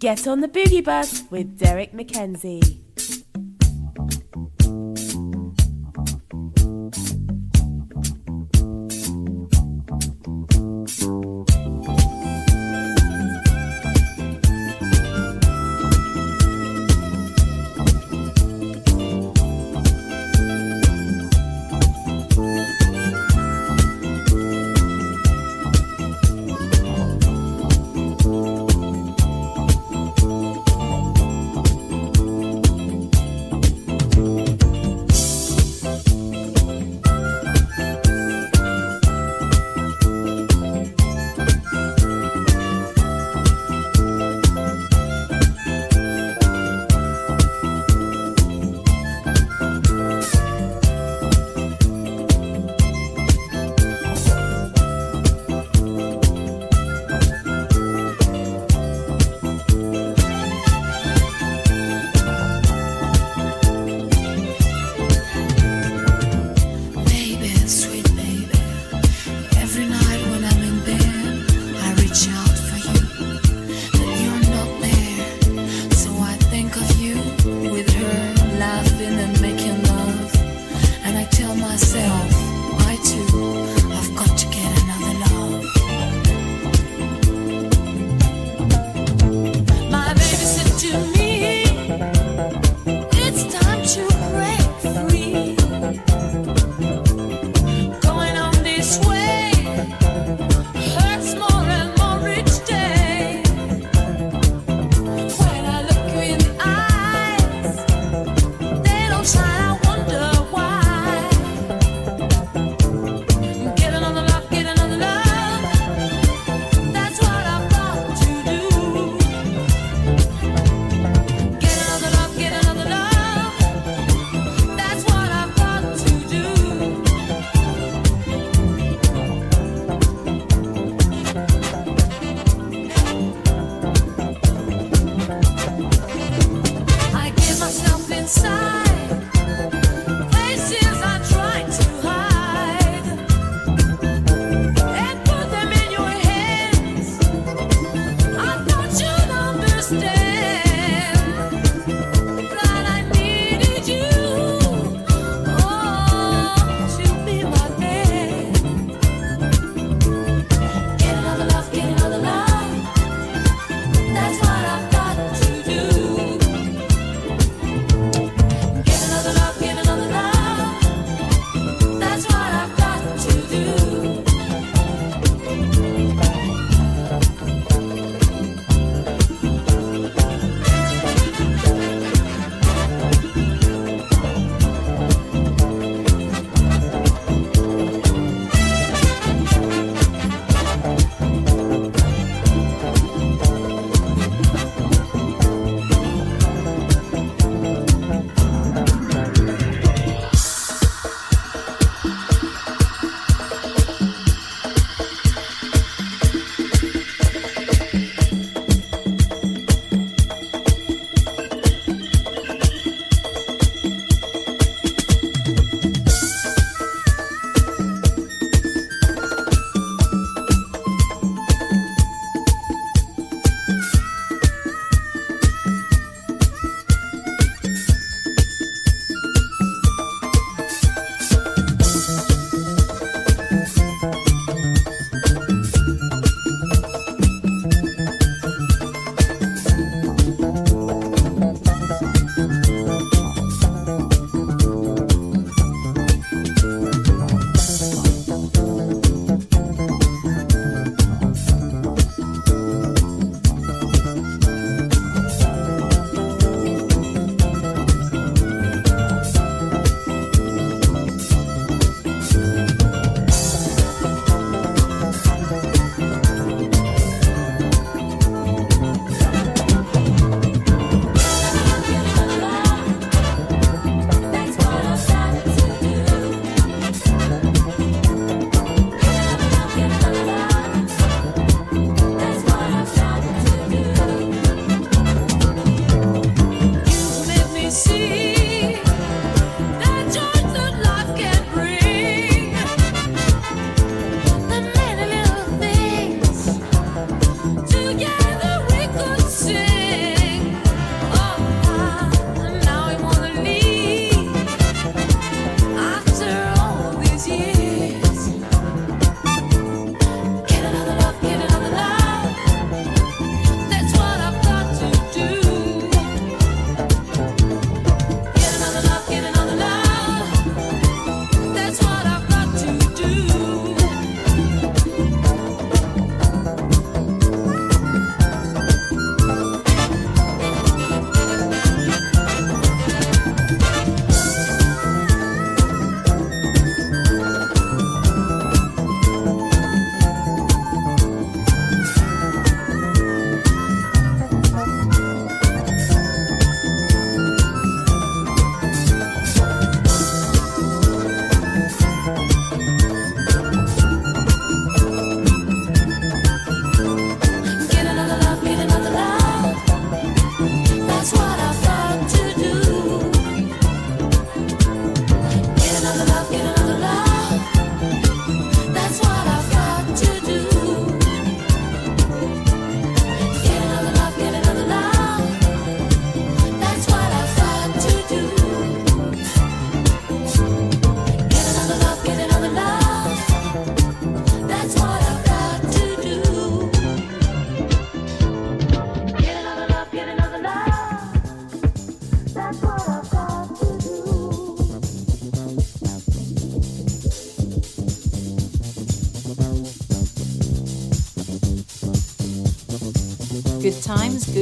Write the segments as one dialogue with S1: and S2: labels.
S1: Get on the boogie bus with Derek McKenzie.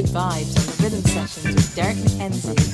S2: Vibes on the rhythm sessions with Derek McKenzie.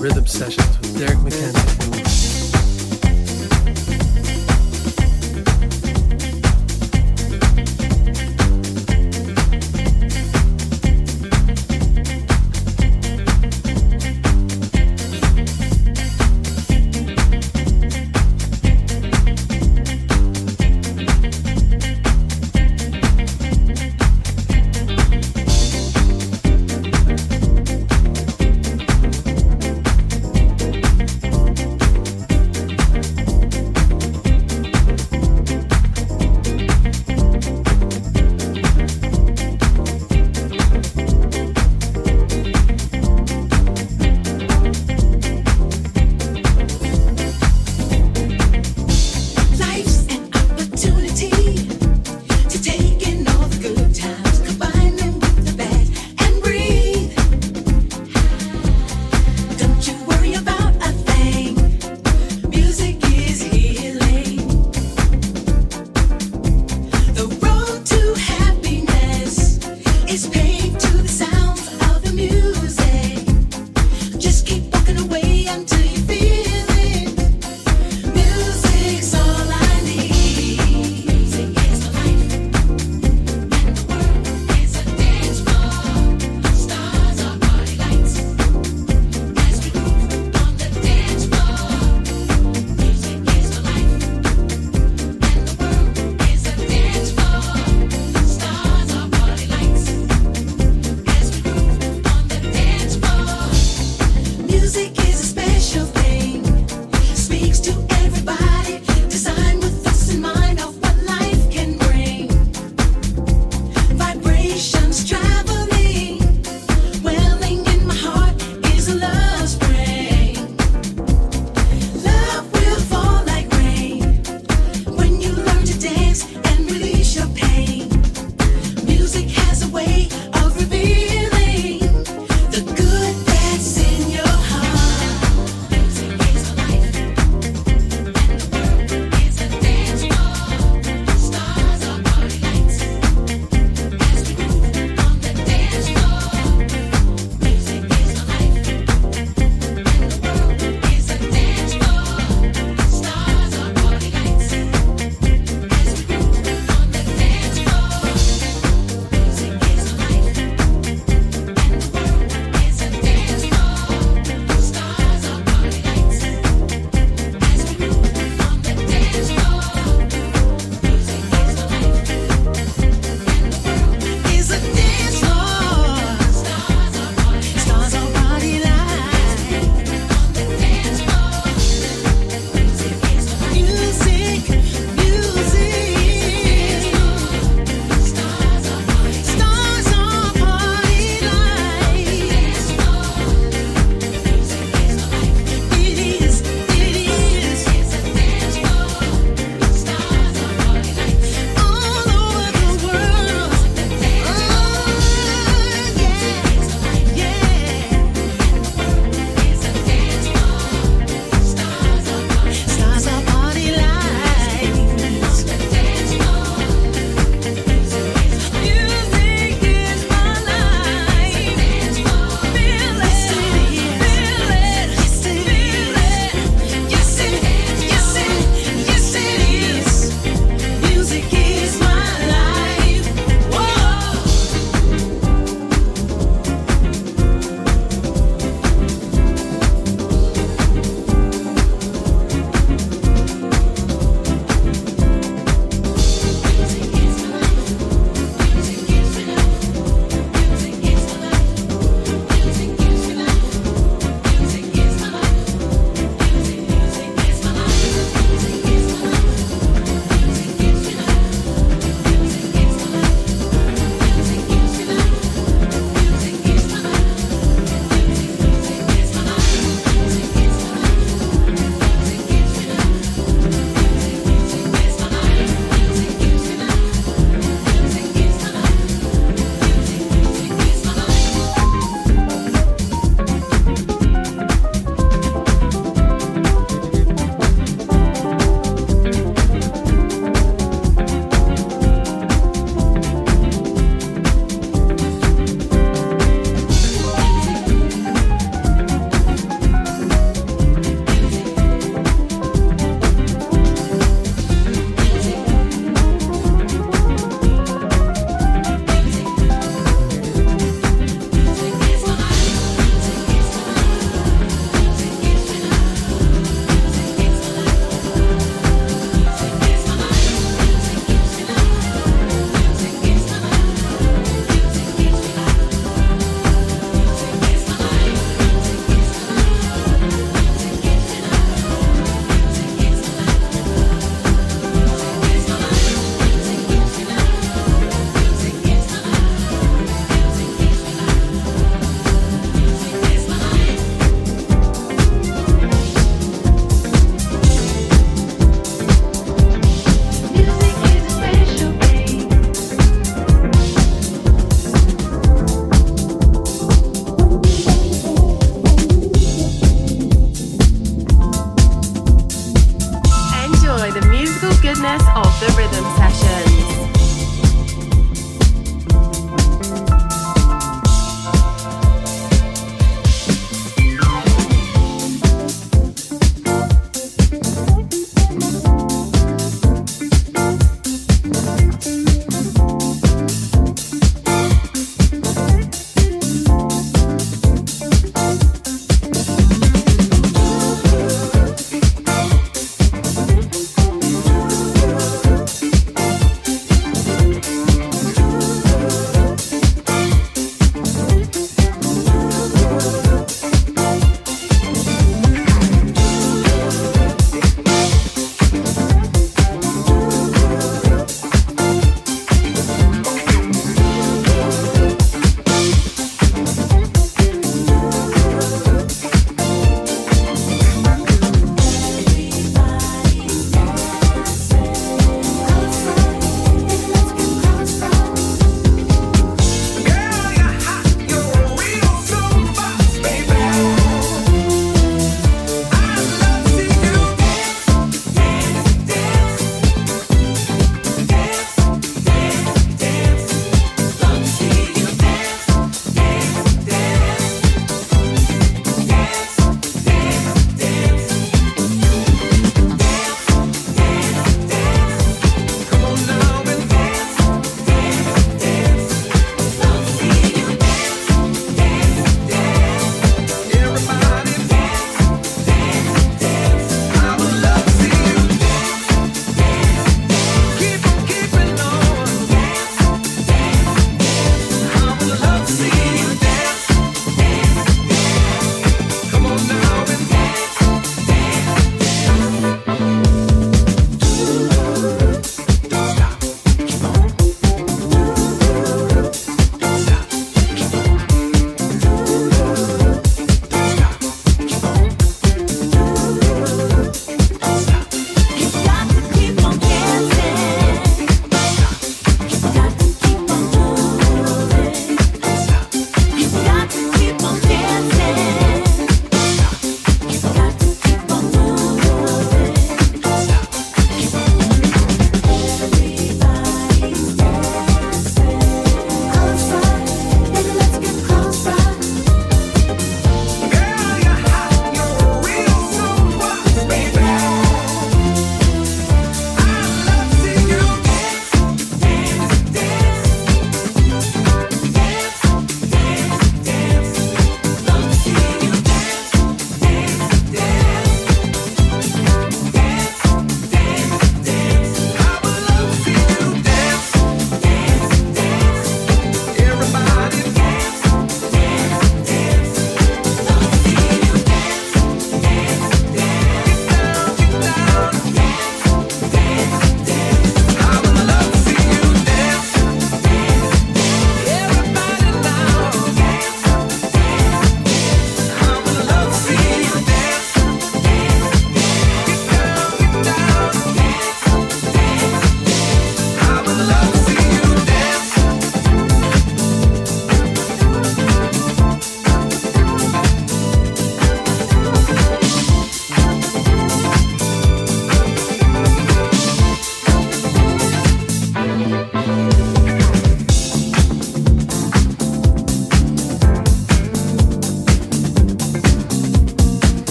S2: rhythm session.